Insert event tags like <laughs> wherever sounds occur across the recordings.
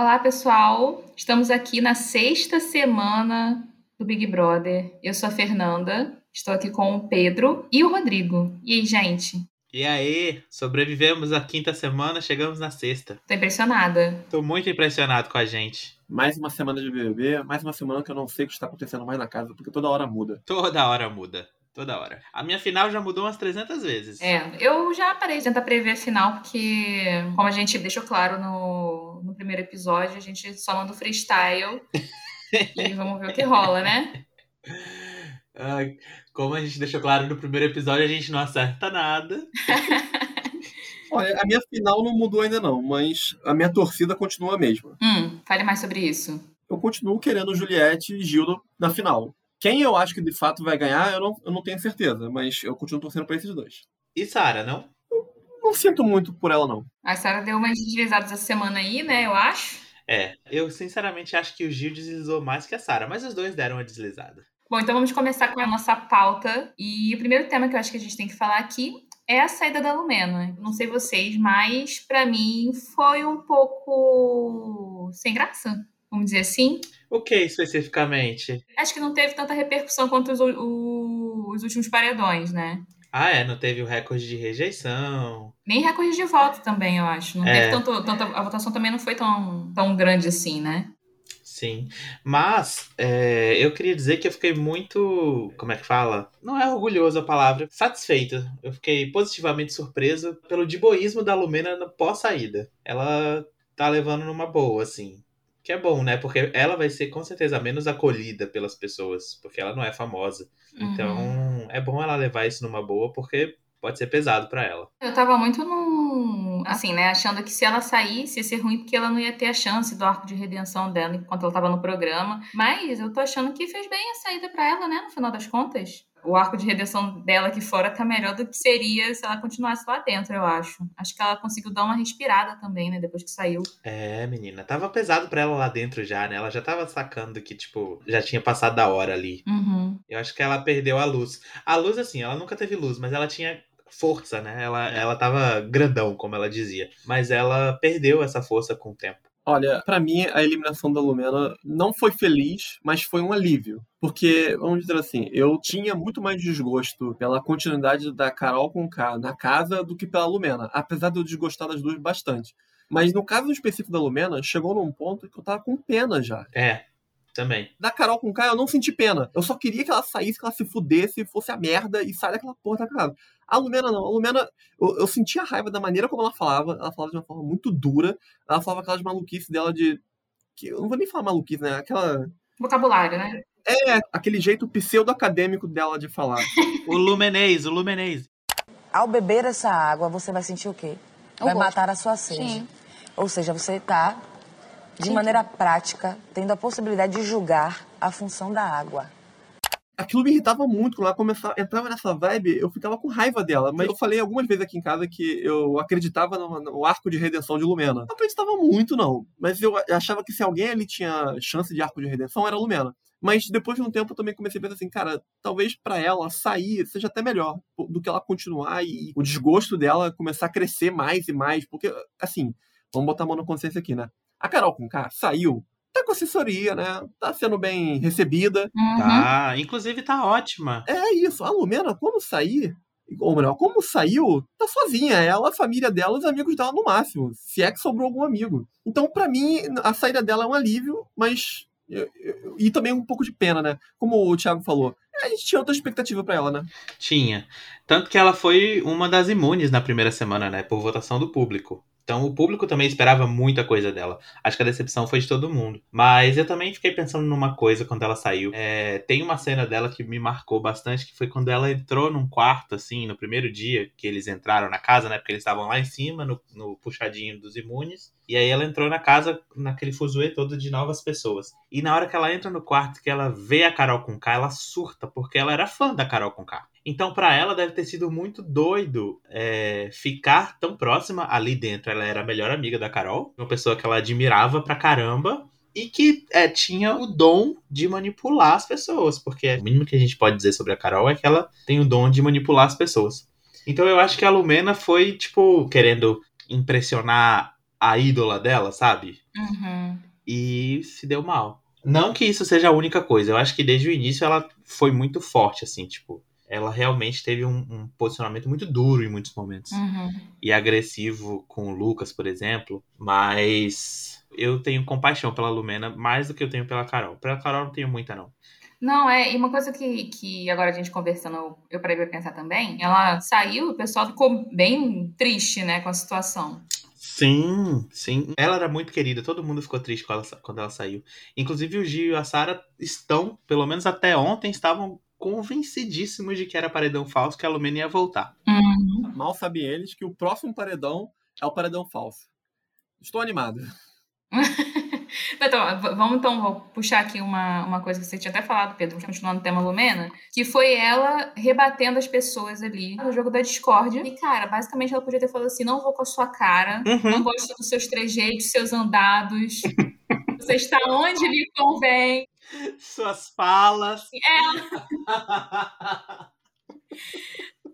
Olá, pessoal. Estamos aqui na sexta semana do Big Brother. Eu sou a Fernanda, estou aqui com o Pedro e o Rodrigo. E aí, gente? E aí, sobrevivemos a quinta semana, chegamos na sexta. Tô impressionada. Tô muito impressionado com a gente. Mais uma semana de BBB, mais uma semana que eu não sei o que está acontecendo mais na casa, porque toda hora muda. Toda hora muda. Toda hora. A minha final já mudou umas 300 vezes. É, eu já parei de tentar prever a final, porque, como a gente deixou claro no, no primeiro episódio, a gente só manda o freestyle. <laughs> e vamos ver o que rola, né? Ai, como a gente deixou claro no primeiro episódio, a gente não acerta nada. <laughs> Olha, a minha final não mudou ainda não, mas a minha torcida continua a mesma. Hum, fale mais sobre isso. Eu continuo querendo Juliette e Gildo na final. Quem eu acho que de fato vai ganhar, eu não, eu não tenho certeza, mas eu continuo torcendo pra esses dois. E Sara, não? Não sinto muito por ela, não. A Sara deu umas deslizadas essa semana aí, né? Eu acho. É, eu sinceramente acho que o Gil deslizou mais que a Sara, mas os dois deram uma deslizada. Bom, então vamos começar com a nossa pauta. E o primeiro tema que eu acho que a gente tem que falar aqui é a saída da Lumena. Não sei vocês, mas para mim foi um pouco sem graça, vamos dizer assim. O que especificamente? Acho que não teve tanta repercussão quanto os, o- os últimos paredões, né? Ah, é, não teve o recorde de rejeição. Nem recorde de voto também, eu acho. Não É. teve tanto, tanta. A votação também não foi tão, tão grande assim, né? Sim. Mas é, eu queria dizer que eu fiquei muito. Como é que fala? Não é orgulhoso a palavra. Satisfeito. Eu fiquei positivamente surpreso pelo diboísmo da Lumena pós-saída. Ela tá levando numa boa, assim. Que é bom, né? Porque ela vai ser com certeza menos acolhida pelas pessoas. Porque ela não é famosa. Então Uhum. é bom ela levar isso numa boa, porque pode ser pesado pra ela. Eu tava muito num. Assim, né? Achando que se ela saísse ia ser ruim porque ela não ia ter a chance do arco de redenção dela enquanto ela tava no programa. Mas eu tô achando que fez bem a saída pra ela, né? No final das contas. O arco de redenção dela aqui fora tá melhor do que seria se ela continuasse lá dentro, eu acho. Acho que ela conseguiu dar uma respirada também, né? Depois que saiu. É, menina, tava pesado pra ela lá dentro já, né? Ela já tava sacando que, tipo, já tinha passado da hora ali. Uhum. Eu acho que ela perdeu a luz. A luz, assim, ela nunca teve luz, mas ela tinha força, né? Ela, ela tava grandão, como ela dizia. Mas ela perdeu essa força com o tempo. Olha, pra mim a eliminação da Lumena não foi feliz, mas foi um alívio. Porque, vamos dizer assim, eu tinha muito mais desgosto pela continuidade da Carol com K na casa do que pela Lumena, apesar de eu desgostar das duas bastante. Mas no caso específico da Lumena, chegou num ponto que eu tava com pena já. É, também. Da Carol com K eu não senti pena. Eu só queria que ela saísse, que ela se fudesse, fosse a merda e saia daquela porra da casa. A Lumena não. A Lumena, eu, eu sentia raiva da maneira como ela falava. Ela falava de uma forma muito dura. Ela falava aquelas maluquices dela de. Que, eu não vou nem falar maluquice, né? Aquela. Vocabulário, né? É, aquele jeito pseudo-acadêmico dela de falar. <laughs> O Lumenês, o Lumenês. Ao beber essa água, você vai sentir o quê? Vai matar a sua sede. Sim. Ou seja, você está, de maneira prática, tendo a possibilidade de julgar a função da água. Aquilo me irritava muito quando ela começava, entrava nessa vibe, eu ficava com raiva dela. Mas eu falei algumas vezes aqui em casa que eu acreditava no, no arco de redenção de Lumena. Não acreditava muito, não. Mas eu achava que se alguém ali tinha chance de arco de redenção, era a Lumena. Mas depois de um tempo eu também comecei a pensar assim, cara, talvez pra ela sair seja até melhor do que ela continuar e o desgosto dela começar a crescer mais e mais. Porque, assim, vamos botar a mão na consciência aqui, né? A Carol com K saiu, tá com assessoria, né? Tá sendo bem recebida. Uhum. Tá, inclusive tá ótima. É isso. A Lumena, quando sair, ou melhor, como saiu, tá sozinha. Ela, a família dela, os amigos dela no máximo. Se é que sobrou algum amigo. Então, pra mim, a saída dela é um alívio, mas. E também um pouco de pena, né? Como o Thiago falou, a gente tinha outra expectativa pra ela, né? Tinha. Tanto que ela foi uma das imunes na primeira semana, né? Por votação do público. Então o público também esperava muita coisa dela. Acho que a decepção foi de todo mundo. Mas eu também fiquei pensando numa coisa quando ela saiu. É, tem uma cena dela que me marcou bastante, que foi quando ela entrou num quarto, assim, no primeiro dia que eles entraram na casa, né? Porque eles estavam lá em cima, no, no puxadinho dos imunes. E aí ela entrou na casa, naquele fuzuê todo de novas pessoas. E na hora que ela entra no quarto, que ela vê a Carol com K, ela surta, porque ela era fã da Carol com K. Então, pra ela, deve ter sido muito doido é, ficar tão próxima ali dentro. Ela era a melhor amiga da Carol, uma pessoa que ela admirava pra caramba. E que é, tinha o dom de manipular as pessoas. Porque o mínimo que a gente pode dizer sobre a Carol é que ela tem o dom de manipular as pessoas. Então eu acho que a Lumena foi, tipo, querendo impressionar a ídola dela, sabe? Uhum. e se deu mal. Não que isso seja a única coisa, eu acho que desde o início ela foi muito forte, assim, tipo, ela realmente teve um, um posicionamento muito duro em muitos momentos. Uhum. E agressivo com o Lucas, por exemplo. Mas eu tenho compaixão pela Lumena mais do que eu tenho pela Carol. Pela Carol não tenho muita, não. Não, é, e uma coisa que, que agora a gente conversando, eu parei pra pensar também, ela saiu, o pessoal ficou bem triste, né, com a situação. Sim, sim. Ela era muito querida, todo mundo ficou triste quando ela, quando ela saiu. Inclusive o Gil e a Sara estão, pelo menos até ontem, estavam convencidíssimos de que era paredão falso, que a Lumena ia voltar. Uhum. Mal sabem eles que o próximo paredão é o paredão falso. Estou animado. <laughs> então, vamos então vou puxar aqui uma, uma coisa que você tinha até falado, Pedro, continuando no tema Lumena, que foi ela rebatendo as pessoas ali no jogo da discórdia. E, cara, basicamente ela podia ter falado assim: não vou com a sua cara, Uhum. não gosto dos seus trejeitos, seus andados. <laughs> Você está onde lhe convém. Suas falas.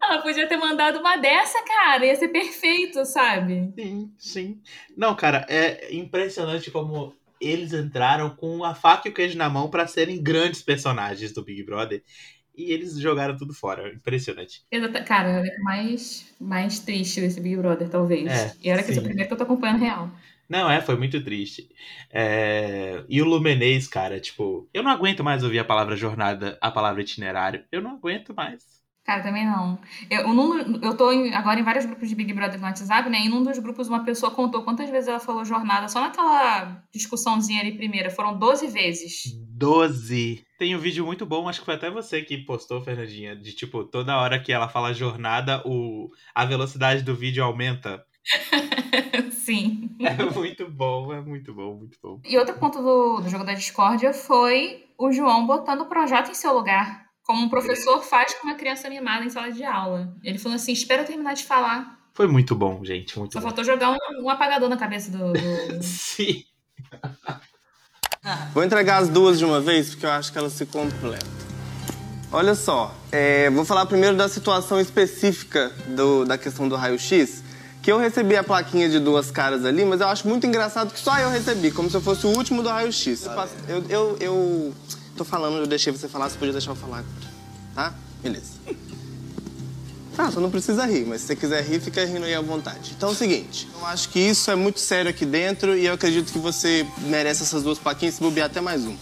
Ela podia ter mandado uma dessa, cara. Ia ser perfeito, sabe? Sim, sim. Não, cara, é impressionante como eles entraram com a faca e o queijo na mão pra serem grandes personagens do Big Brother. E eles jogaram tudo fora. Impressionante. Exata- Cara, é mais, mais triste desse Big Brother, talvez. É, e era que esse é o primeiro que eu tô acompanhando real. Não, é, foi muito triste. É, E o Lumenês, cara, tipo, eu não aguento mais ouvir a palavra jornada, a palavra itinerário. Eu não aguento mais. Cara, também não. Eu, num- eu tô em- agora em vários grupos de Big Brother no WhatsApp, né? E num dos grupos uma pessoa contou quantas vezes ela falou jornada, só naquela discussãozinha ali primeira. Foram 12 vezes. 12. Tem um vídeo muito bom, acho que foi até você que postou, Fernandinha, de tipo, toda hora que ela fala jornada, o... a velocidade do vídeo aumenta. <laughs> Sim. É muito bom, é muito bom, muito bom. E outro ponto do, do jogo da discórdia foi o João botando o projeto em seu lugar. Como um professor faz com uma criança mimada em sala de aula. Ele falou assim: espera eu terminar de falar. Foi muito bom, gente, muito Só bom. faltou jogar um, um apagador na cabeça do. do- <laughs> Sim. Vou entregar as duas de uma vez, porque eu acho que elas se completam. Olha só, é, vou falar primeiro da situação específica do- da questão do raio-x, que eu recebi a plaquinha de duas caras ali, mas eu acho muito engraçado que só eu recebi, como se eu fosse o último do raio-x. Eu, eu, eu tô falando, eu deixei você falar, você podia deixar eu falar agora, tá? Beleza. Ah, só não precisa rir, mas se você quiser rir, fica rindo aí à vontade. Então é o seguinte, eu acho que isso é muito sério aqui dentro e eu acredito que você merece essas duas plaquinhas e se bobear até mais um.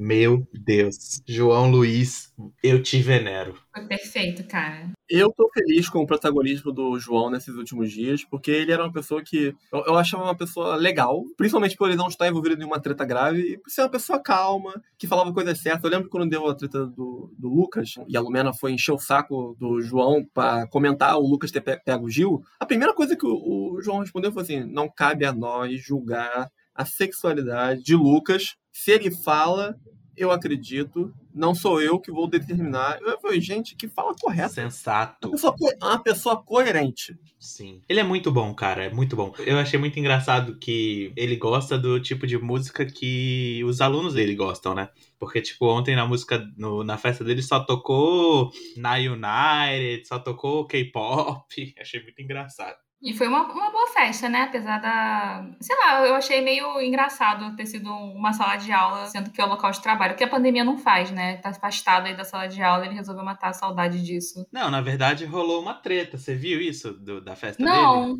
Meu Deus. João Luiz, eu te venero. Foi perfeito, cara. Eu tô feliz com o protagonismo do João nesses últimos dias, porque ele era uma pessoa que eu, eu achava uma pessoa legal, principalmente por ele não estar envolvido em nenhuma treta grave, e por ser uma pessoa calma, que falava coisas certas. Eu lembro que quando deu a treta do, do Lucas, e a Lumena foi encher o saco do João pra comentar o Lucas ter pe- pego o Gil, a primeira coisa que o, o João respondeu foi assim: não cabe a nós julgar a sexualidade de Lucas. Se ele fala, eu acredito, não sou eu que vou determinar. Eu falei, gente, que fala correta. Sensato. Uma pessoa, uma pessoa coerente. Sim. Ele é muito bom, cara, é muito bom. Eu achei muito engraçado que ele gosta do tipo de música que os alunos dele gostam, né? Porque, tipo, ontem na música, no- na festa dele só tocou Na United, só tocou K-pop. <laughs> Achei muito engraçado. E foi uma, uma boa festa, né? Apesar da. Sei lá, eu achei meio engraçado ter sido uma sala de aula, sendo que é o local de trabalho. Que a pandemia não faz, né? Tá afastado aí da sala de aula, ele resolveu matar a saudade disso. Não, na verdade rolou uma treta. Você viu isso do- da festa dele? Não,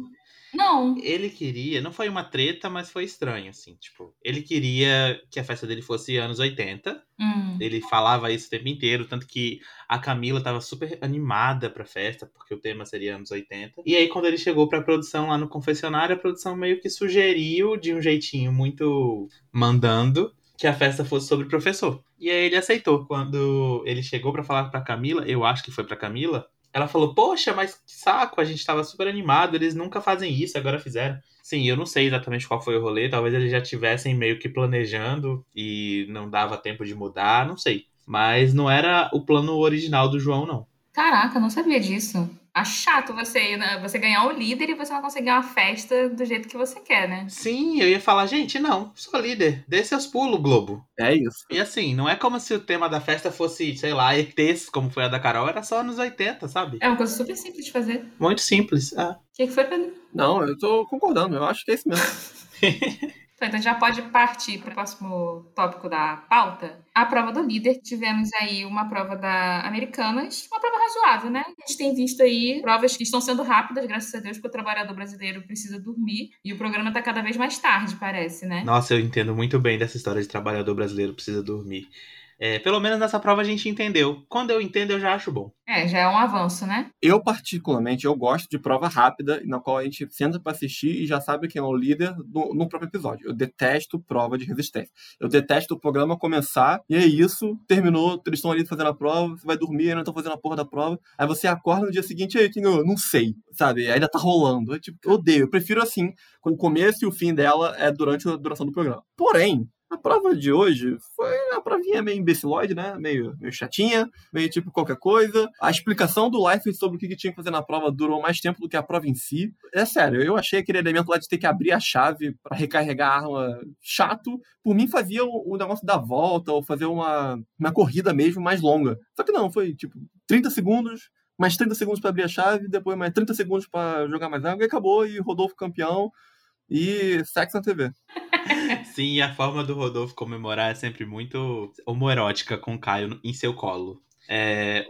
não. Ele queria, não foi uma treta, mas foi estranho, assim, tipo, ele queria que a festa dele fosse anos 80. Hum. Ele falava isso o tempo inteiro, tanto que a Camila tava super animada pra festa, porque o tema seria anos 80. E aí, quando ele chegou pra produção lá no confessionário, a produção meio que sugeriu, de um jeitinho muito mandando, que a festa fosse sobre professor. E aí ele aceitou. Quando ele chegou pra falar pra Camila, eu acho que foi pra Camila, ela falou: Poxa, mas que saco, a gente tava super animado, eles nunca fazem isso, agora fizeram. Sim, eu não sei exatamente qual foi o rolê, talvez eles já tivessem meio que planejando e não dava tempo de mudar, não sei. Mas não era o plano original do João, não. Caraca, não sabia disso. Acho chato você, né? você ganhar o líder e você não conseguir uma festa do jeito que você quer, né? Sim, eu ia falar, gente, não, sou líder, dê seus pulos, Globo. É isso. E assim, não é como se o tema da festa fosse, sei lá, ETs, como foi a da Carol, era só anos 80, sabe? É uma coisa super simples de fazer. O Muito simples. Ah. que, que foi, Pedro? Não, eu tô concordando, eu acho que é isso mesmo. <laughs> Então, então já pode partir para o próximo tópico da pauta. A prova do líder. Tivemos aí uma prova da Americanas, uma prova razoável, né? A gente tem visto aí provas que estão sendo rápidas, graças a Deus, porque o trabalhador brasileiro precisa dormir. E o programa está cada vez mais tarde, parece, né? Nossa, eu entendo muito bem dessa história de trabalhador brasileiro precisa dormir. É, pelo menos nessa prova a gente entendeu. Quando eu entendo, eu já acho bom. É, já é um avanço, né? Eu, particularmente, eu gosto de prova rápida, na qual a gente senta para assistir e já sabe quem é o líder no, no, próprio episódio. Eu detesto prova de resistência. Eu detesto o programa começar e é isso, terminou, eles estão ali fazendo a prova, você vai dormir, ainda estão fazendo a porra da prova. Aí você acorda no dia seguinte, aí, quem ganhou? Não sei, sabe? Ainda tá rolando. Eu, tipo, eu odeio. Eu prefiro assim, quando o começo e o fim dela é durante a duração do programa. Porém, a prova de hoje foi uma provinha meio imbecilóide, né? Meio, meio chatinha, meio tipo qualquer coisa. A explicação do Life sobre o que tinha que fazer na prova durou mais tempo do que a prova em si. É sério, eu achei aquele elemento lá de ter que abrir a chave para recarregar a arma chato. Por mim, fazia o, o negócio da volta ou fazer uma, uma corrida mesmo mais longa. Só que não, foi tipo 30 segundos, mais 30 segundos para abrir a chave, depois mais 30 segundos para jogar mais água e acabou. E Rodolfo campeão e sexo na TV. <laughs> Sim, a forma do Rodolfo comemorar é sempre muito homoerótica com o Caio em seu colo. É...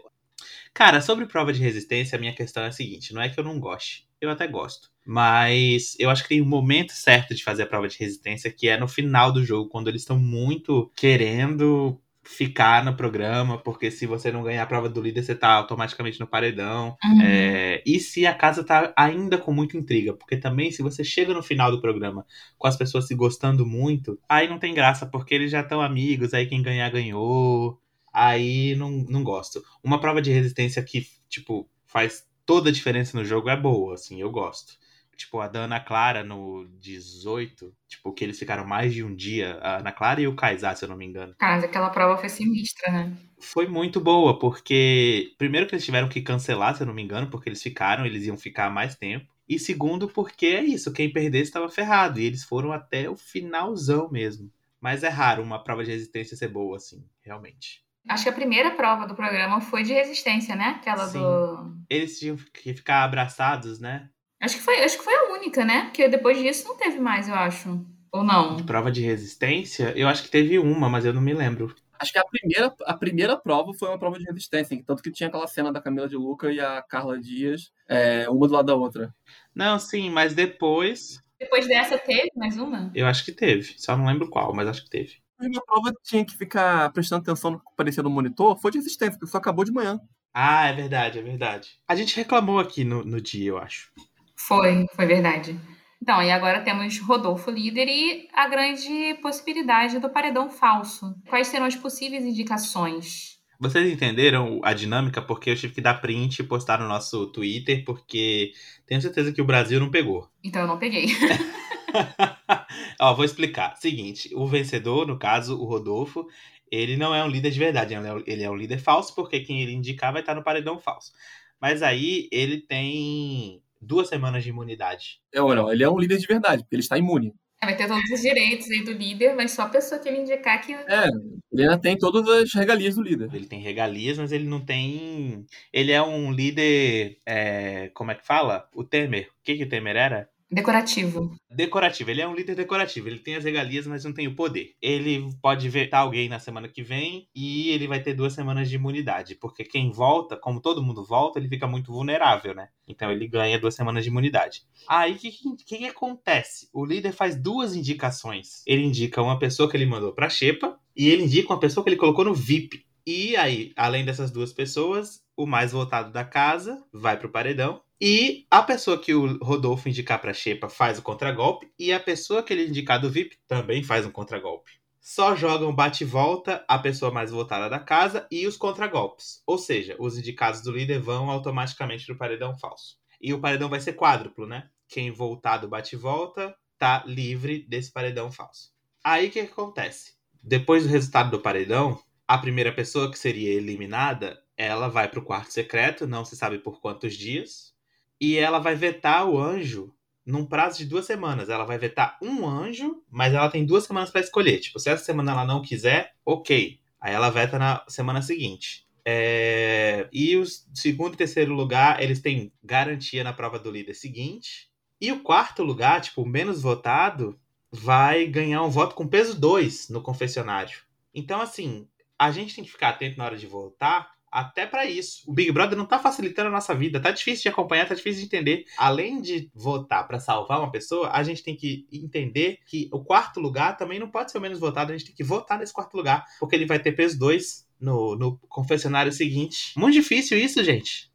Cara, sobre prova de resistência, a minha questão é a seguinte: não é que eu não goste, eu até gosto. Mas eu acho que tem um momento certo de fazer a prova de resistência, que é no final do jogo, quando eles estão muito querendo ficar no programa, porque se você não ganhar a prova do líder, você tá automaticamente no paredão. Uhum. É, e se a casa tá ainda com muita intriga, porque também se você chega no final do programa com as pessoas se gostando muito, aí não tem graça, porque eles já estão amigos, aí quem ganhar ganhou. Aí não, não gosto. Uma prova de resistência que, tipo, faz toda a diferença no jogo é boa, assim, eu gosto tipo, a da Ana Clara no 18, tipo, que eles ficaram mais de um dia, a Ana Clara e o Kaysar, se eu não me engano. Cara, aquela prova foi sinistra, né? Foi muito boa, porque primeiro que eles tiveram que cancelar, se eu não me engano, porque eles ficaram, eles iam ficar mais tempo. E segundo, porque é isso, quem perdesse estava ferrado. E eles foram até o finalzão mesmo. Mas é raro uma prova de resistência ser boa, assim, realmente. Acho que a primeira prova do programa foi de resistência, né? Aquela Sim. do. Eles tinham que ficar abraçados, né? Acho que foi, acho que foi a única, né? Porque depois disso não teve mais, eu acho. Ou não? De prova de resistência? Eu acho que teve uma, mas eu não me lembro. Acho que a primeira, a primeira prova foi uma prova de resistência, tanto que tinha aquela cena da Camila de Luca e a Carla Dias, é, uma do lado da outra. Não, sim, mas depois. Depois dessa teve mais uma? Eu acho que teve. Só não lembro qual, mas acho que teve. A primeira prova tinha que ficar prestando atenção no que aparecia no monitor, foi de resistência, porque só acabou de manhã. Ah, é verdade, é verdade. A gente reclamou aqui no, no dia, eu acho. Foi, foi verdade. Então, e agora temos Rodolfo líder e a grande possibilidade do paredão falso. Quais serão as possíveis indicações? Vocês entenderam a dinâmica? Porque eu tive que dar print e postar no nosso Twitter, porque tenho certeza que o Brasil não pegou. Então eu não peguei. <laughs> <laughs> Ó, vou explicar. Seguinte, o vencedor, no caso, o Rodolfo, ele não é um líder de verdade, ele é um líder falso, porque quem ele indicar vai estar no paredão falso. Mas aí ele tem duas semanas de imunidade. É, olha, ele é um líder de verdade, porque ele está imune. É, vai ter todos os direitos aí do líder, mas só a pessoa que ele indicar que. É, ele ainda tem todas as regalias do líder. Ele tem regalias, mas ele não tem. Ele é um líder. É... Como é que fala? O Temer. O que, que o Temer era? Decorativo. Decorativo. Ele é um líder decorativo. Ele tem as regalias, mas não tem o poder. Ele pode vetar alguém na semana que vem e ele vai ter duas semanas de imunidade. Porque quem volta, como todo mundo volta, ele fica muito vulnerável, né? Então ele ganha duas semanas de imunidade. Aí o que, que, que, acontece? O líder faz duas indicações. Ele indica uma pessoa que ele mandou pra Xepa e ele indica uma pessoa que ele colocou no VIP. E aí, além dessas duas pessoas, o mais votado da casa vai pro paredão e a pessoa que o Rodolfo indicar para Xepa faz o contragolpe. E a pessoa que ele indicar do VIP também faz um contragolpe. Só jogam bate-volta a pessoa mais votada da casa e os contragolpes. Ou seja, os indicados do líder vão automaticamente pro paredão falso. E o paredão vai ser quádruplo, né? Quem voltar do bate-volta tá livre desse paredão falso. Aí o que acontece? Depois do resultado do paredão, a primeira pessoa que seria eliminada, ela vai pro quarto secreto, não se sabe por quantos dias e ela vai vetar o anjo num prazo de duas semanas. Ela vai vetar um anjo, mas ela tem duas semanas para escolher. Tipo, se essa semana ela não quiser, ok. Aí ela veta na semana seguinte. É... E o segundo e terceiro lugar, eles têm garantia na prova do líder seguinte. E o quarto lugar, tipo, o menos votado, vai ganhar um voto com peso 2 no confessionário. Então, assim, a gente tem que ficar atento na hora de votar até para isso. O Big Brother não tá facilitando a nossa vida, tá difícil de acompanhar, tá difícil de entender. Além de votar para salvar uma pessoa, a gente tem que entender que o quarto lugar também não pode ser o menos votado, a gente tem que votar nesse quarto lugar, porque ele vai ter peso 2 no, no confessionário seguinte. Muito difícil isso, gente.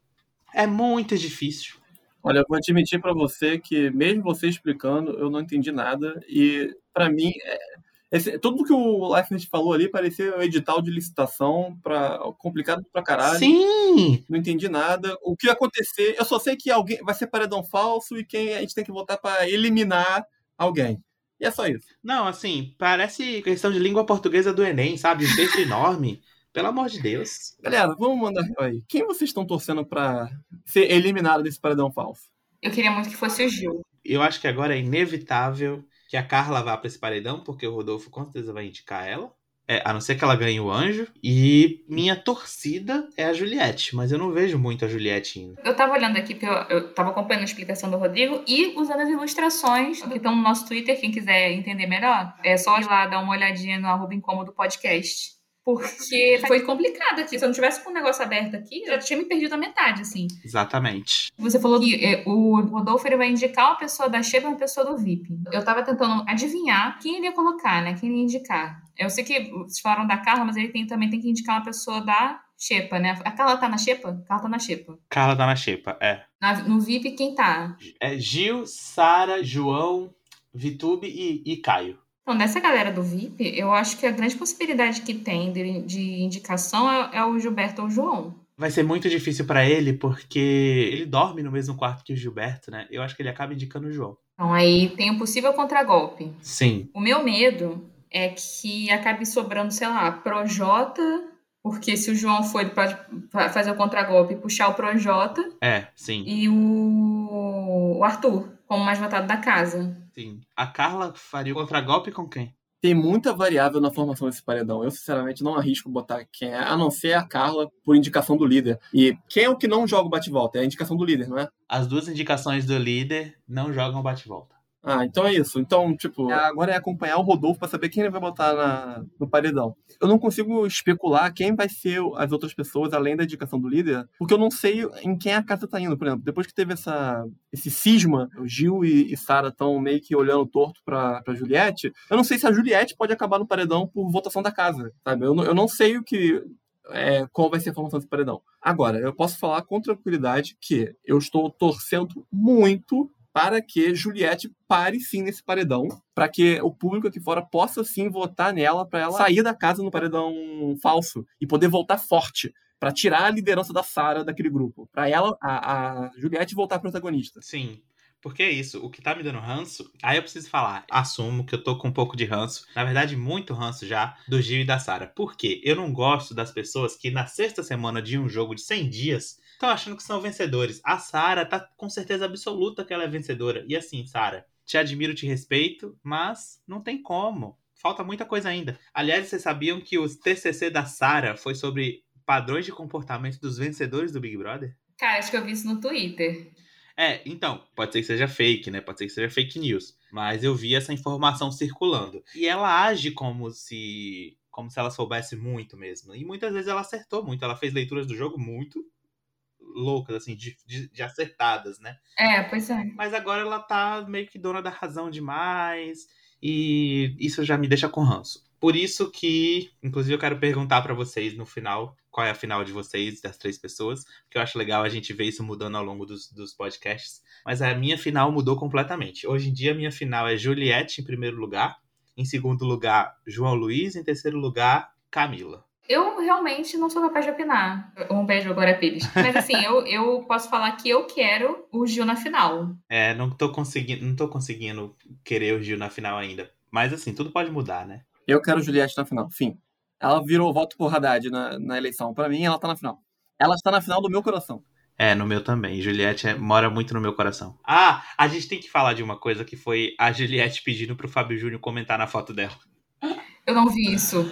É muito difícil. Olha, eu vou admitir para você que, mesmo você explicando, eu não entendi nada. E, para mim, é, esse, tudo que o Leifert falou ali parecia um edital de licitação pra, complicado pra caralho. Sim! Não entendi nada. O que ia acontecer, eu só sei que alguém vai ser paredão falso e quem a gente tem que votar para eliminar alguém. E é só isso. Não, assim, parece questão de língua portuguesa do Enem, sabe? Um texto enorme. Pelo amor de Deus. Galera, vamos mandar aí. Quem vocês estão torcendo pra ser eliminado desse paredão falso? Eu queria muito que fosse o Gil. Eu acho que agora é inevitável que a Carla vá pra esse paredão, porque o Rodolfo com certeza vai indicar ela. É, a não ser que ela ganhe o anjo. E minha torcida é a Juliette, mas eu não vejo muito a Juliette indo. Eu tava olhando aqui, eu, eu tava acompanhando a explicação do Rodrigo e usando as ilustrações que estão no nosso Twitter, quem quiser entender melhor, é só ir lá dar uma olhadinha no arroba incômodo podcast. Porque foi complicado aqui. Se eu não tivesse com o negócio aberto aqui, já tinha me perdido a metade, assim. Exatamente. Você falou que é, o Rodolfo ele vai indicar uma pessoa da Xepa e uma pessoa do VIP. Eu tava tentando adivinhar quem ele ia colocar, né? Quem ele ia indicar. Eu sei que vocês falaram da Carla, mas ele tem, também tem que indicar uma pessoa da Xepa, né? A Carla tá na Xepa? A Carla tá na Xepa. Carla tá na Xepa, é. Na- no VIP, quem tá? É Gil, Sara, João, Vitube e, e Caio. Então, dessa galera do VIP, eu acho que a grande possibilidade que tem de, de indicação é, é o Gilberto ou o João. Vai ser muito difícil pra ele, porque ele dorme no mesmo quarto que o Gilberto, né? Eu acho que ele acaba indicando o João. Então, aí tem o possível contragolpe. Sim. O meu medo é que acabe sobrando, sei lá, Projota, porque se o João for, ele pode fa- fazer o contragolpe e puxar o Projota, É, sim. e o, o Arthur, como mais votado da casa. Sim. A Carla faria o contragolpe com quem? Tem muita variável na formação desse paredão. Eu, sinceramente, não arrisco botar quem é, a não ser a Carla por indicação do líder. E quem é o que não joga o bate-volta? É a indicação do líder, não é? As duas indicações do líder não jogam bate-volta. Ah, então é isso. Então, tipo, agora é acompanhar o Rodolfo pra saber quem ele vai botar na- no paredão. Eu não consigo especular quem vai ser as outras pessoas, além da indicação do líder, porque eu não sei em quem a casa tá indo. Por exemplo, depois que teve essa, esse cisma, o Gil e, e Sara estão meio que olhando torto pra, pra Juliette, eu não sei se a Juliette pode acabar no paredão por votação da casa, sabe? Eu eu não sei o que é, qual vai ser a formação desse paredão. Agora, eu posso falar com tranquilidade que eu estou torcendo muito para que Juliette pare sim nesse paredão, para que o público aqui fora possa sim votar nela, para ela sair da casa no paredão falso e poder voltar forte, para tirar a liderança da Sara daquele grupo, para ela, a, a Juliette voltar protagonista. Sim. Porque é isso, o que tá me dando ranço, aí eu preciso falar, assumo que eu tô com um pouco de ranço, na verdade muito ranço já, do Gil e da Sara. Por quê? Eu não gosto das pessoas que na sexta semana de um jogo de 100 dias estão achando que são vencedores. A Sara tá com certeza absoluta que ela é vencedora. E assim, Sara, te admiro, te respeito, mas não tem como. Falta muita coisa ainda. Aliás, vocês sabiam que o TCC da Sara foi sobre padrões de comportamento dos vencedores do Big Brother? Cara, acho que eu vi isso no Twitter. É, então, pode ser que seja fake, né? Pode ser que seja fake news. Mas eu vi essa informação circulando. E ela age como se. como se ela soubesse muito mesmo. E muitas vezes ela acertou muito. Ela fez leituras do jogo muito loucas, assim, de, de, de acertadas, né? É, pois é. Mas agora ela tá meio que dona da razão demais. E isso já me deixa com ranço. Por isso que, inclusive, eu quero perguntar pra vocês no final qual é a final de vocês, das três pessoas, porque eu acho legal a gente ver isso mudando ao longo dos, dos podcasts. Mas a minha final mudou completamente. Hoje em dia, a minha final é Juliette em primeiro lugar, em segundo lugar, João Luiz, em terceiro lugar, Camila. Eu realmente não sou capaz de opinar. Um beijo agora, Pires. Mas assim, eu, eu posso falar que eu quero o Gil na final. É, não tô conseguindo, não tô conseguindo querer o Gil na final ainda. Mas assim, tudo pode mudar, né? Eu quero Juliette na final. Fim. Ela virou voto por Haddad na, na eleição. Para mim, ela tá na final. Ela está na final do meu coração. É, no meu também. Juliette é- mora muito no meu coração. Ah, a gente tem que falar de uma coisa que foi a Juliette pedindo pro Fábio Júnior comentar na foto dela. Eu não vi isso.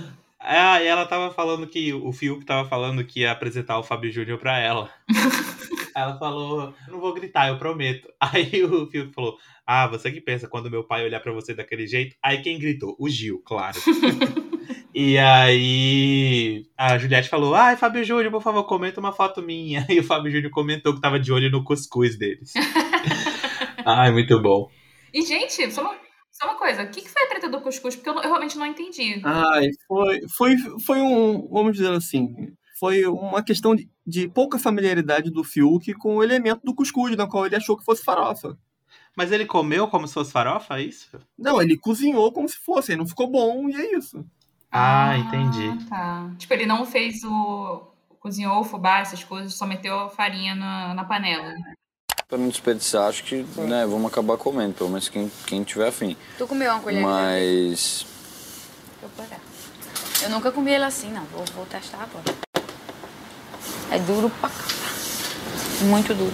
Ah, e ela tava falando que o Fiuk tava falando que ia apresentar o Fábio Júnior pra ela. <laughs> Ela falou, não vou gritar, eu prometo. <laughs> Aí o Fiuk falou, ah, você que pensa quando meu pai olhar para você daquele jeito? Aí quem gritou? O Gil, claro. <laughs> e aí a Juliette falou, ai, Fábio Júnior, por favor, comenta uma foto minha. E o Fábio Júnior comentou que tava de olho no cuscuz deles. ai, muito bom. E, gente, só uma, só uma coisa, o que, que foi a treta do cuscuz? Porque eu, eu realmente não entendi. Ai, foi, foi, foi um, vamos dizer assim, foi uma questão de, de, pouca familiaridade do Fiuk com o elemento do cuscuz, na qual ele achou que fosse farofa. Mas ele comeu como se fosse farofa, é isso? Não, ele cozinhou como se fosse, não ficou bom e é isso. Ah, entendi. Ah, tá. Tipo, ele não fez o. cozinhou o fubá, essas coisas, só meteu a farinha na, na panela. Pra não desperdiçar, acho que, né, vamos acabar comendo, pelo menos quem, quem tiver afim. Tu comeu uma colher? Mas. Eu, pagar. eu nunca comi ele assim, não. Vou, vou testar agora. É duro pra. Muito duro.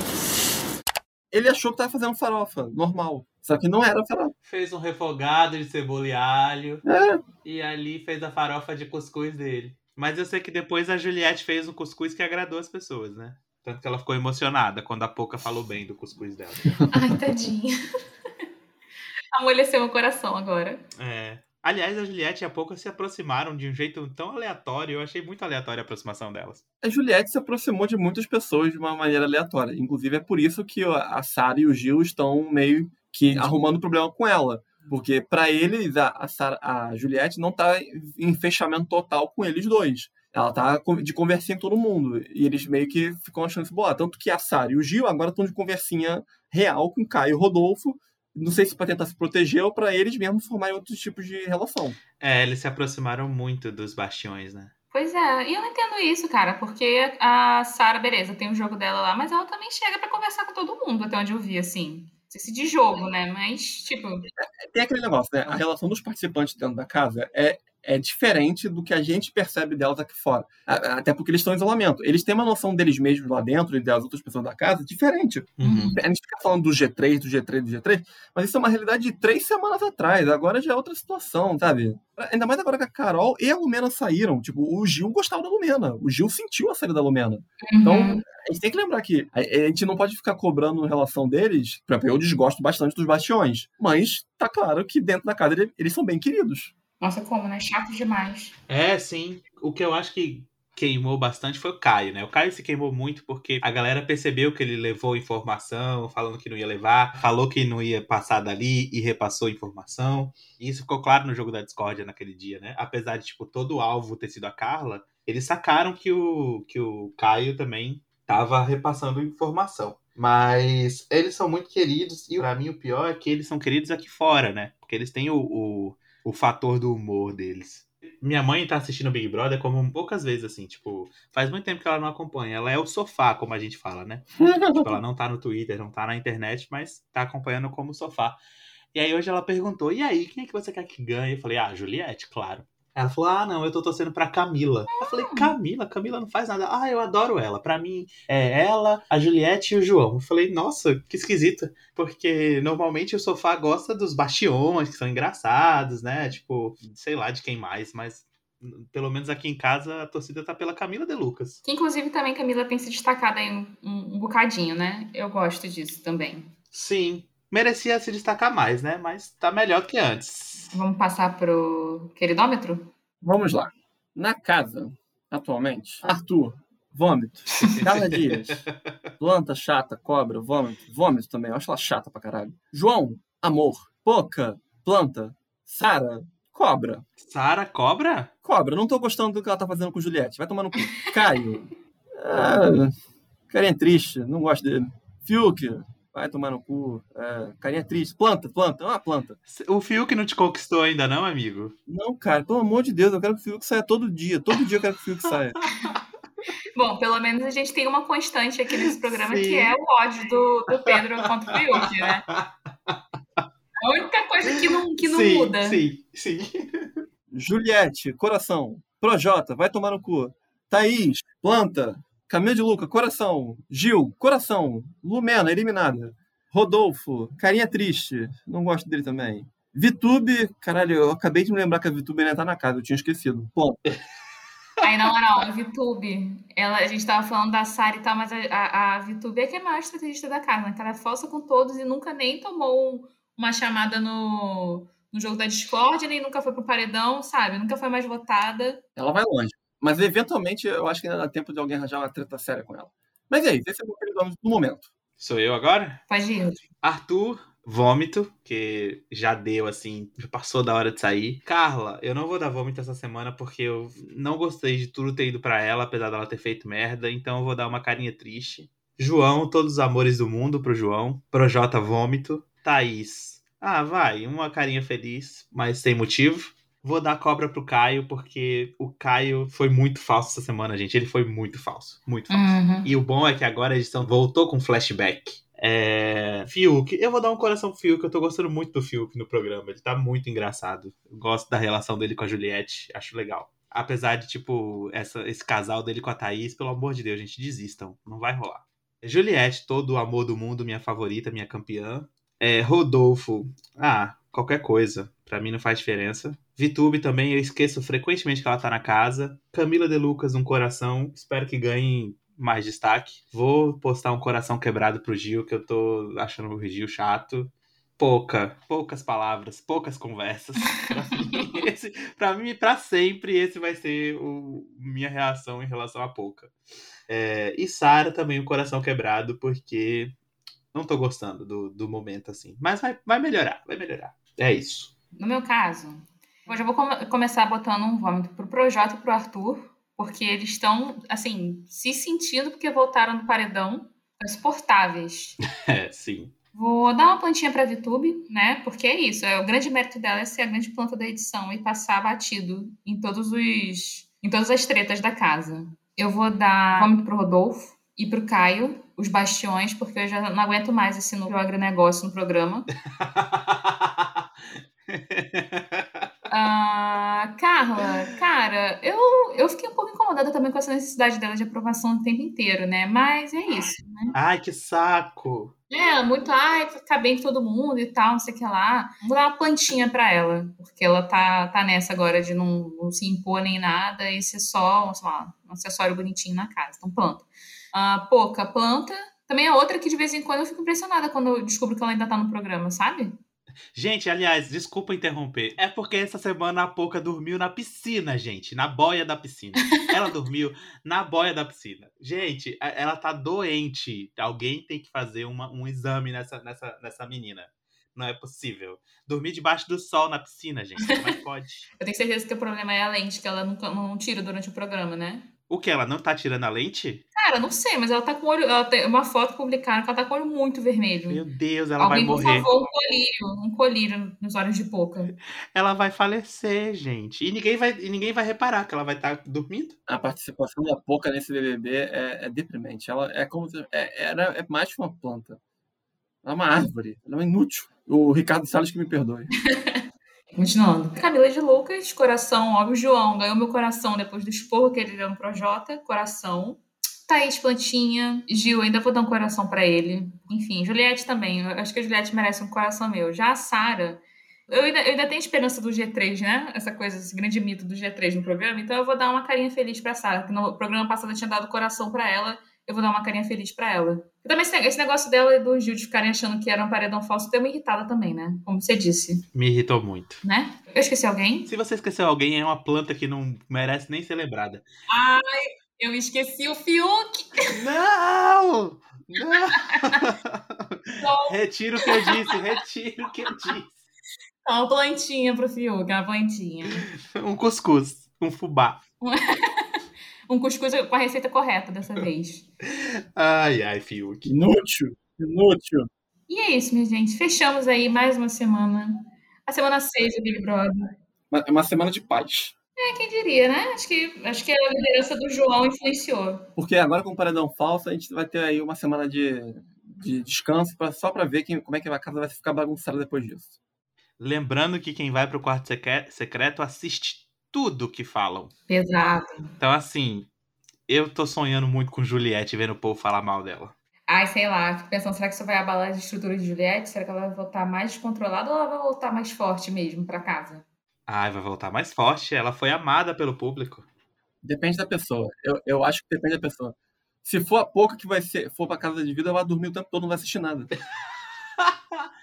Ele achou que tava fazendo farofa, normal. Só que não era farofa. Fez um refogado de cebola e alho. É. E ali fez a farofa de cuscuz dele. Mas eu sei que depois a Juliette fez um cuscuz que agradou as pessoas, né? Tanto que ela ficou emocionada quando a Poca falou bem do cuscuz dela. <laughs> Ai, tadinha. Amoleceu meu coração agora. É. Aliás, a Juliette e a Poca se aproximaram de um jeito tão aleatório. Eu achei muito aleatória a aproximação delas. A Juliette se aproximou de muitas pessoas de uma maneira aleatória. Inclusive, é por isso que a Sarah e o Gil estão meio que arrumando problema com ela. Porque, para eles, a, a, Sarah, a Juliette não tá em fechamento total com eles dois. Ela tá de conversinha com todo mundo. E eles meio que ficam achando isso boa. Tanto que a Sarah e o Gil agora estão de conversinha real com Caio e Rodolfo. Não sei se para tentar se proteger ou para eles mesmos formarem outros tipos de relação. É, eles se aproximaram muito dos bastiões, né? Pois é, e eu não entendo isso, cara, porque a Sarah, beleza, tem o jogo dela lá, mas ela também chega para conversar com todo mundo, até onde eu vi, assim. Não sei se de jogo, né? Mas, tipo. Tem aquele negócio, né? A relação dos participantes dentro da casa é é diferente do que a gente percebe delas aqui fora. Até porque eles estão em isolamento. Eles têm uma noção deles mesmos lá dentro e das outras pessoas da casa diferente. Uhum. A gente fica falando do G3, do G3, do G3, mas isso é uma realidade de três semanas atrás. Agora já é outra situação, sabe? Ainda mais agora que a Carol e a Lumena saíram. Tipo, o Gil gostava da Lumena. O Gil sentiu a saída da Lumena. Uhum. Então, a gente tem que lembrar que a, gente não pode ficar cobrando em relação deles. Por exemplo, eu desgosto bastante dos bastiões. Mas tá claro que dentro da casa eles são bem queridos. Nossa, como, né? Chato demais. É, sim. O que eu acho que queimou bastante foi o Caio, né? O Caio se queimou muito porque a galera percebeu que ele levou informação, falando que não ia levar, falou que não ia passar dali e repassou informação. E isso ficou claro no jogo da discórdia naquele dia, né? Apesar de, tipo, todo o alvo ter sido a Carla, eles sacaram que o, que o Caio também tava repassando informação. Mas eles são muito queridos e para mim o pior é que eles são queridos aqui fora, né? Porque eles têm o, o o fator do humor deles. Minha mãe tá assistindo Big Brother como poucas vezes, assim, tipo, faz muito tempo que ela não acompanha. Ela é o sofá, como a gente fala, né? <laughs> tipo, ela não tá no Twitter, não tá na internet, mas tá acompanhando como sofá. E aí hoje ela perguntou: e aí, quem é que você quer que ganhe? Eu falei: ah, Juliette, claro. Ela falou: Ah, não, eu tô torcendo pra Camila. Eu falei: Camila? Camila não faz nada. Ah, eu adoro ela. Pra mim é ela, a Juliette e o João. Eu falei: Nossa, que esquisita. Porque normalmente o sofá gosta dos bastiões, que são engraçados, né? Tipo, sei lá de quem mais, mas pelo menos aqui em casa, a torcida tá pela Camila de Lucas. Que inclusive também Camila tem se destacado aí um, um, um, bocadinho, né? Eu gosto disso também. Sim. Merecia se destacar mais, né? Mas tá melhor que antes. Vamos passar pro queridômetro? Vamos lá. Na casa, atualmente, Arthur, vômito. Carla Dias, <laughs> planta chata, cobra, vômito. Vômito também, eu acho ela chata pra caralho. João, amor. Poca, planta. Sara, cobra. Sara, cobra? Cobra, não tô gostando do que ela tá fazendo com Juliette. Vai tomar no cu. Caio. Ah, carinha triste, não gosto dele. Fiuk, vai tomar no cu. É, carinha triste. Planta, planta, é uma planta. O Fiuk não te conquistou ainda, não, amigo? Não, cara, pelo amor de Deus, eu quero que o Fiuk saia todo dia. Todo dia eu quero que o Fiuk saia. <laughs> Bom, pelo menos a gente tem uma constante aqui nesse programa Sim. que é o ódio do, do Pedro contra o Fiuk, né? A única coisa que não, que não sim, muda. Sim, sim. Juliette, coração. Projota, vai tomar no cu. Thaís, planta. Camila de Luca, coração. Gil, coração. Lumena, eliminada. Rodolfo, carinha triste. Não gosto dele também. Vitube, caralho, eu acabei de me lembrar que a Vitube ainda tá na casa, eu tinha esquecido. Bom. <laughs> Aí, na moral, a VTube, ela, a gente tava falando da Sari e tal, mas a, a, a VTube é que é a maior estrategista da casa, né? Que ela é falsa com todos e nunca nem tomou um- uma chamada no, no jogo da Discord, nem nunca foi pro paredão, sabe? Nunca foi mais votada. Ela vai longe. Mas eventualmente eu acho que ainda dá tempo de alguém arranjar uma treta séria com ela. Mas é isso, esse é o meu querido do momento. Sou eu agora? Pode ir. Arthur, vômito, que já deu assim, já passou da hora de sair. Carla, eu não vou dar vômito essa semana porque eu não gostei de tudo ter ido pra ela, apesar dela ter feito merda, então eu vou dar uma carinha triste. João, todos os amores do mundo pro João. Projota, vômito. Thaís, ah, vai, uma carinha feliz, mas sem motivo. Vou dar cobra pro Caio, porque o Caio foi muito falso essa semana, gente. Ele foi muito falso. Muito falso. Uhum. E o bom é que agora a edição voltou com flashback. É... Fiuk, eu vou dar um coração pro Fiuk, eu tô gostando muito do Fiuk no programa. Ele tá muito engraçado. Eu gosto da relação dele com a Juliette, acho legal. Apesar de, tipo, essa, esse casal dele com a Thaís, pelo amor de Deus, gente, desistam. Não vai rolar. Juliette, todo o amor do mundo, minha favorita, minha campeã. É, Rodolfo, ah, qualquer coisa. Pra mim não faz diferença. Vitube também, eu esqueço frequentemente que ela tá na casa. Camila De Lucas, um coração. Espero que ganhe mais destaque. Vou postar um coração quebrado pro Gil, que eu tô achando o Gil chato. Pouca, poucas palavras, poucas conversas. <laughs> Pra mim, esse, pra mim, pra sempre, esse vai ser o minha reação em relação a pouca. É, e Sara também, um coração quebrado, porque não tô gostando do, do momento assim. Mas vai, vai melhorar, vai melhorar. É isso. No meu caso, eu já vou come- começar botando um vômito pro Projota e pro Arthur, porque eles estão, assim, se sentindo porque voltaram do paredão. Insuportáveis. <laughs> É, sim. Vou dar uma plantinha pra VTube, né? Porque é isso. É, o grande mérito dela é ser a grande planta da edição e passar batido em todos os. em todas as tretas da casa. Eu vou dar vômito pro Rodolfo e pro Caio, os bastiões, porque eu já não aguento mais esse novo agronegócio no programa. <laughs> Ah, Carla, cara, eu, eu fiquei um pouco incomodada também com essa necessidade dela de aprovação o tempo inteiro, né? Mas é isso. Ai, que saco! É, muito, ai, ficar bem com todo mundo e tal, não sei o que lá. Vou dar uma plantinha pra ela, porque ela tá, tá nessa agora de não, não se impor nem nada e ser só, sei lá, um acessório bonitinho na casa. Então, planta. Ah, pouca, planta. Também é outra que de vez em quando eu fico impressionada quando eu descubro que ela ainda tá no programa, sabe? Gente, aliás, desculpa interromper. É porque essa semana a Poca dormiu na piscina, gente. Na boia da piscina. Ela <laughs> dormiu na boia da piscina. Gente, ela tá doente. Alguém tem que fazer uma- um exame nessa, nessa, nessa menina. Não é possível. Dormir debaixo do sol na piscina, gente. Como é pode? <laughs> Eu tenho certeza que o problema é a lente, que ela nunca, não tira durante o programa, né? O que? Ela não tá tirando a lente? Cara, não sei, mas ela tá com o olho. Ela tem uma foto publicada que ela tá com o olho muito vermelho. Meu Deus, ela Alguém, vai por morrer. favor, um colírio, um colírio nos olhos de pouca. <laughs> Ela vai falecer, gente. E ninguém vai, e ninguém vai reparar que ela vai estar dormindo. A participação da Poca nesse BBB é, é deprimente. Ela é como se, é, era, é mais que uma planta. Ela é uma árvore. Ela é inútil. O Ricardo Salles que me perdoe. <laughs> Continuando. Camila de Lucas, coração, óbvio. João ganhou meu coração depois do esporro que ele deu no Projota, coração. Thaís Plantinha, Gil, ainda vou dar um coração pra ele. Enfim, Juliette também. Eu acho que a Juliette merece um coração meu. Já a Sara, eu ainda, eu ainda tenho esperança do G3, né? Essa coisa, esse grande mito do G3 no programa. Então eu vou dar uma carinha feliz pra Sara. Que no programa passado eu tinha dado coração pra ela. Eu vou dar uma carinha feliz pra ela. E também esse, esse negócio dela e do Gil de ficarem achando que era um paredão falso deu uma irritada também, né? Como você disse, Me irritou muito. né? Eu esqueci alguém? Se você esqueceu alguém, é uma planta que não merece nem ser lembrada. Ai, eu esqueci o Fiuk. Não! Não! <laughs> Retiro o que eu disse, retiro o que eu disse. Uma plantinha pro Fiuk, uma plantinha. Um cuscuz, um fubá. <laughs> Um cuscuz com a receita correta dessa vez. Ai, ai, Fiuk. Inútil. Inútil. E é isso, minha gente. Fechamos aí mais uma semana. A semana 6 do Big Brother. Uma- É uma semana de paz. É, quem diria, né? Acho que, acho que a liderança do João influenciou. Porque agora com o paredão falso, a gente vai ter aí uma semana de, de descanso pra, só pra ver quem, como é que a casa vai ficar bagunçada depois disso. Lembrando que quem vai pro quarto seque- secreto assiste tudo que falam. Pesado. Então, assim, eu tô sonhando muito com Juliette vendo o povo falar mal dela. Ai, sei lá, fico pensando, será que isso vai abalar as estruturas de Juliette? Será que ela vai voltar mais descontrolada ou ela vai voltar mais forte mesmo pra casa? Ai, vai voltar mais forte. Ela foi amada pelo público. Depende da pessoa. Eu, eu acho que depende da pessoa. Se for a pouca que vai ser, for pra casa de vida, ela vai dormir o tempo todo, não vai assistir nada. <laughs>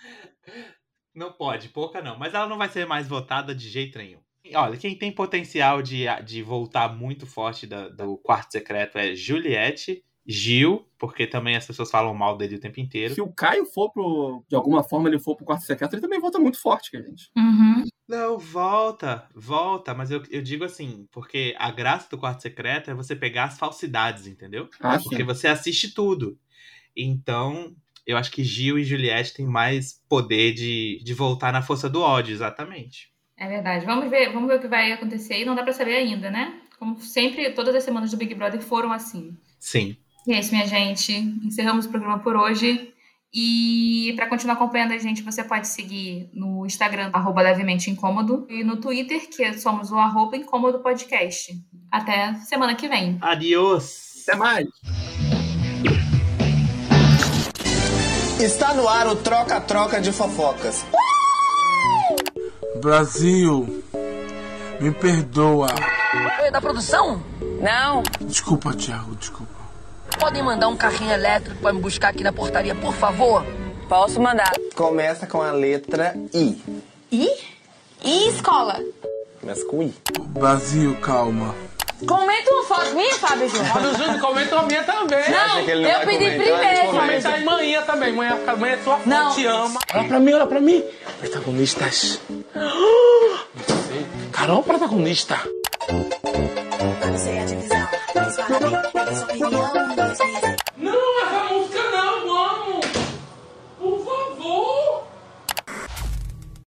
Não pode, pouca não. Mas ela não vai ser mais votada de jeito nenhum. Olha, quem tem potencial de, de voltar muito forte da- do quarto secreto é Juliette, Gil, porque também as pessoas falam mal dele o tempo inteiro. Se o Caio for pro. De alguma forma ele for pro quarto secreto, ele também volta muito forte, que a gente. Uhum. Não, volta, volta, mas eu, eu digo assim, porque a graça do quarto secreto é você pegar as falsidades, entendeu? Ah, Porque sim. você assiste tudo. Então, eu acho que Gil e Juliette têm mais poder de, de voltar na força do ódio, exatamente. É verdade. Vamos ver, vamos ver o que vai acontecer e não dá pra saber ainda, né? Como sempre, todas as semanas do Big Brother foram assim. Sim. E é isso, minha gente. Encerramos o programa por hoje. E para continuar acompanhando a gente, você pode seguir no Instagram, arroba levemente incômodo, e no Twitter, que somos o arroba incômodo podcast. Até semana que vem. Adiós! Até mais! Está no ar o troca-troca de fofocas. Brasil, me perdoa. Oi, da produção? Não. Desculpa, Thiago, desculpa. Podem mandar um carrinho elétrico pra me buscar aqui na portaria, por favor? Posso mandar. Começa com a letra I. E? E escola? Começa com I. Brasil, calma. Comenta uma foto minha, Fábio Júnior. Fábio Júnior, comenta a minha também. Não, não eu vai pedi primeiro, Fábio Comenta Júnior. aí manhã também. Manhã, manhã é sua fã, Não. te ama. Olha pra mim, olha pra mim. Protagonistas. Carol, protagonista. Não sei a divisão, mas para mim, é sua opinião, dois, três,